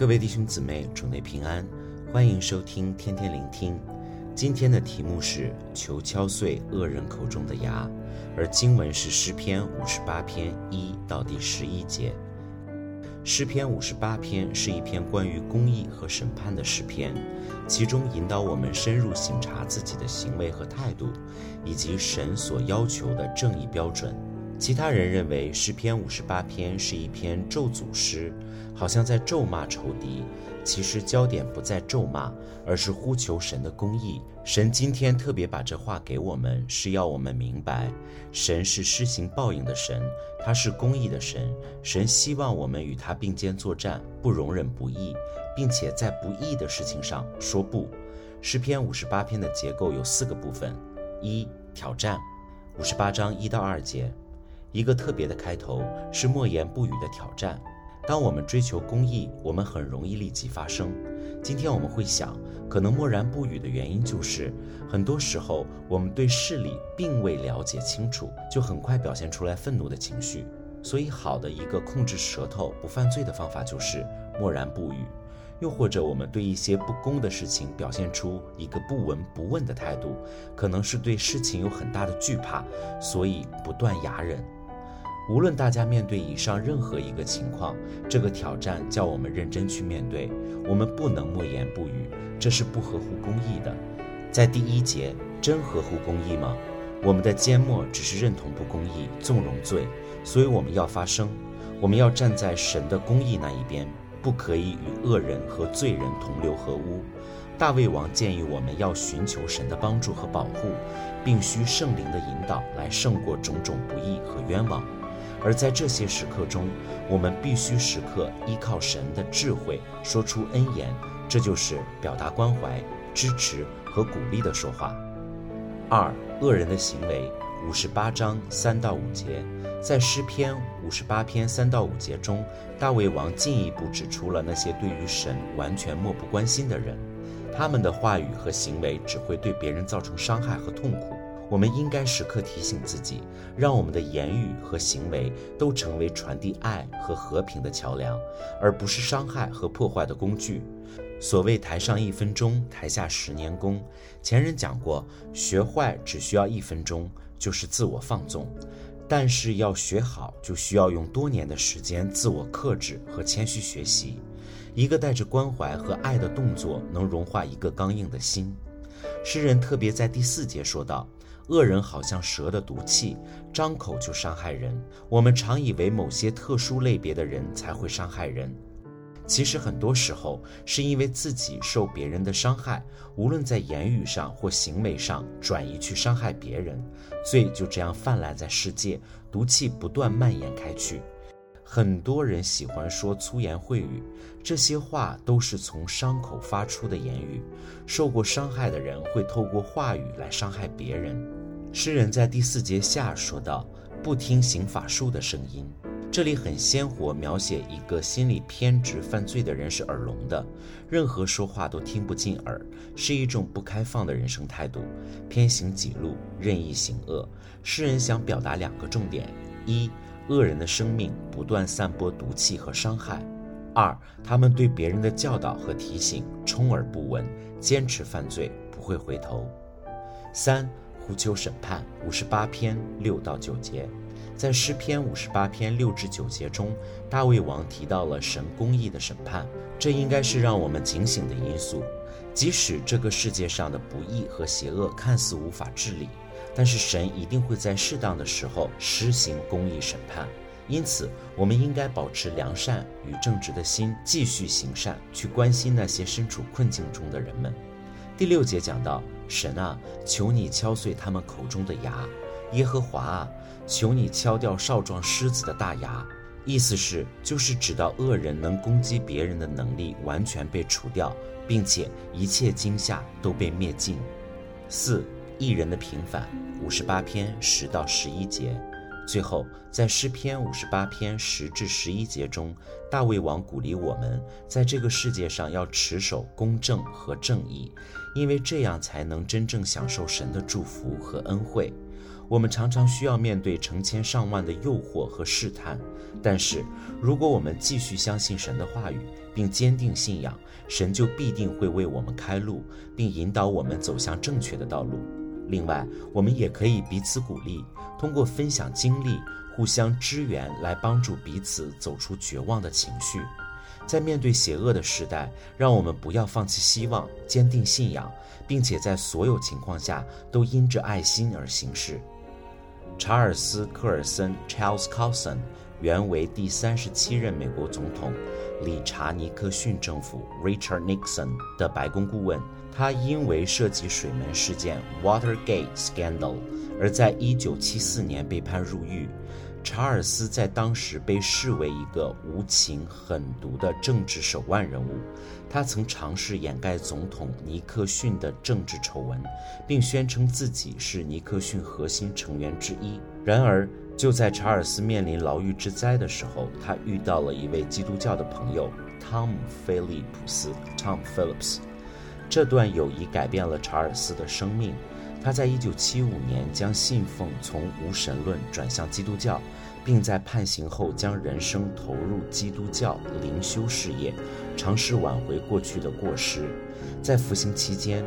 各位弟兄姊妹，主内平安，欢迎收听天天聆听。今天的题目是求敲碎恶人口中的牙，而经文是诗篇五十八篇一到第十一节。诗篇五十八篇是一篇关于公义和审判的诗篇，其中引导我们深入省察自己的行为和态度，以及神所要求的正义标准。其他人认为诗篇五十八篇是一篇咒诅诗，好像在咒骂仇敌。其实焦点不在咒骂，而是呼求神的公义。神今天特别把这话给我们，是要我们明白，神是施行报应的神，他是公义的神。神希望我们与他并肩作战，不容忍不义，并且在不义的事情上说不。诗篇五十八篇的结构有四个部分：一、挑战，五十八章一到二节。一个特别的开头是默言不语的挑战。当我们追求公义，我们很容易立即发声。今天我们会想，可能默然不语的原因就是，很多时候我们对事理并未了解清楚，就很快表现出来愤怒的情绪。所以，好的一个控制舌头不犯罪的方法就是默然不语。又或者，我们对一些不公的事情表现出一个不闻不问的态度，可能是对事情有很大的惧怕，所以不断哑忍。无论大家面对以上任何一个情况，这个挑战叫我们认真去面对。我们不能默言不语，这是不合乎公义的。在第一节，真合乎公义吗？我们的缄默只是认同不公义，纵容罪，所以我们要发声，我们要站在神的公义那一边，不可以与恶人和罪人同流合污。大卫王建议我们要寻求神的帮助和保护，并需圣灵的引导来胜过种种不义和冤枉。而在这些时刻中，我们必须时刻依靠神的智慧，说出恩言，这就是表达关怀、支持和鼓励的说话。二、恶人的行为，五十八章三到五节，在诗篇五十八篇三到五节中，大卫王进一步指出了那些对于神完全漠不关心的人，他们的话语和行为只会对别人造成伤害和痛苦。我们应该时刻提醒自己，让我们的言语和行为都成为传递爱和和平的桥梁，而不是伤害和破坏的工具。所谓“台上一分钟，台下十年功”，前人讲过，学坏只需要一分钟，就是自我放纵；但是要学好，就需要用多年的时间自我克制和谦虚学习。一个带着关怀和爱的动作，能融化一个刚硬的心。诗人特别在第四节说道。恶人好像蛇的毒气，张口就伤害人。我们常以为某些特殊类别的人才会伤害人，其实很多时候是因为自己受别人的伤害，无论在言语上或行为上转移去伤害别人，罪就这样泛滥在世界，毒气不断蔓延开去。很多人喜欢说粗言秽语，这些话都是从伤口发出的言语。受过伤害的人会透过话语来伤害别人。诗人在第四节下说道：“不听行法术的声音。”这里很鲜活描写一个心理偏执犯罪的人是耳聋的，任何说话都听不进耳，是一种不开放的人生态度，偏行己路，任意行恶。诗人想表达两个重点：一，恶人的生命不断散播毒气和伤害；二，他们对别人的教导和提醒充耳不闻，坚持犯罪，不会回头。三。呼求审判，五十八篇六到九节，在诗篇五十八篇六至九节中，大卫王提到了神公义的审判，这应该是让我们警醒的因素。即使这个世界上的不义和邪恶看似无法治理，但是神一定会在适当的时候施行公义审判。因此，我们应该保持良善与正直的心，继续行善，去关心那些身处困境中的人们。第六节讲到。神啊，求你敲碎他们口中的牙；耶和华啊，求你敲掉少壮狮子的大牙。意思是，就是指到恶人能攻击别人的能力完全被除掉，并且一切惊吓都被灭尽。四、一人的平反，五十八篇十到十一节。最后，在诗篇五十八篇十至十一节中，大卫王鼓励我们，在这个世界上要持守公正和正义，因为这样才能真正享受神的祝福和恩惠。我们常常需要面对成千上万的诱惑和试探，但是如果我们继续相信神的话语，并坚定信仰，神就必定会为我们开路，并引导我们走向正确的道路。另外，我们也可以彼此鼓励，通过分享经历、互相支援来帮助彼此走出绝望的情绪。在面对邪恶的时代，让我们不要放弃希望，坚定信仰，并且在所有情况下都因着爱心而行事。查尔斯·科尔森 （Charles Colson） 原为第三十七任美国总统理查·尼克逊政府 （Richard Nixon） 的白宫顾问。他因为涉及水门事件 （Watergate Scandal） 而在一九七四年被判入狱。查尔斯在当时被视为一个无情狠毒的政治手腕人物，他曾尝试掩盖总统尼克逊的政治丑闻，并宣称自己是尼克逊核心成员之一。然而，就在查尔斯面临牢狱之灾的时候，他遇到了一位基督教的朋友汤姆·菲利普斯 （Tom Phillips）。这段友谊改变了查尔斯的生命。他在1975年将信奉从无神论转向基督教，并在判刑后将人生投入基督教灵修事业，尝试挽回过去的过失。在服刑期间，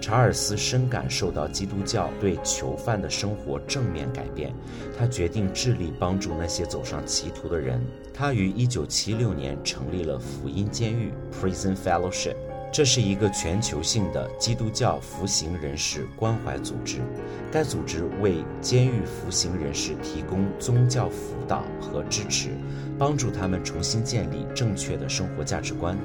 查尔斯深感受到基督教对囚犯的生活正面改变，他决定致力帮助那些走上歧途的人。他于1976年成立了福音监狱 （Prison Fellowship）。这是一个全球性的基督教服刑人士关怀组织，该组织为监狱服刑人士提供宗教辅导和支持，帮助他们重新建立正确的生活价值观，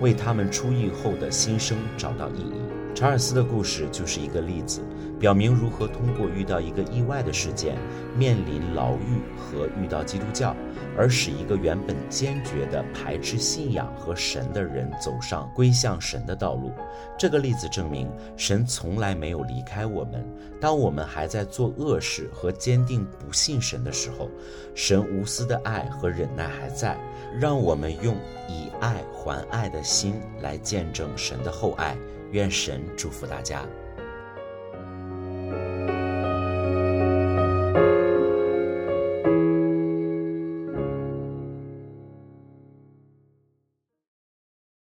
为他们出狱后的新生找到意义。查尔斯的故事就是一个例子，表明如何通过遇到一个意外的事件，面临牢狱和遇到基督教，而使一个原本坚决的排斥信仰和神的人走上归向神的道路。这个例子证明，神从来没有离开我们。当我们还在做恶事和坚定不信神的时候，神无私的爱和忍耐还在。让我们用以爱还爱的心来见证神的厚爱。愿神祝福大家。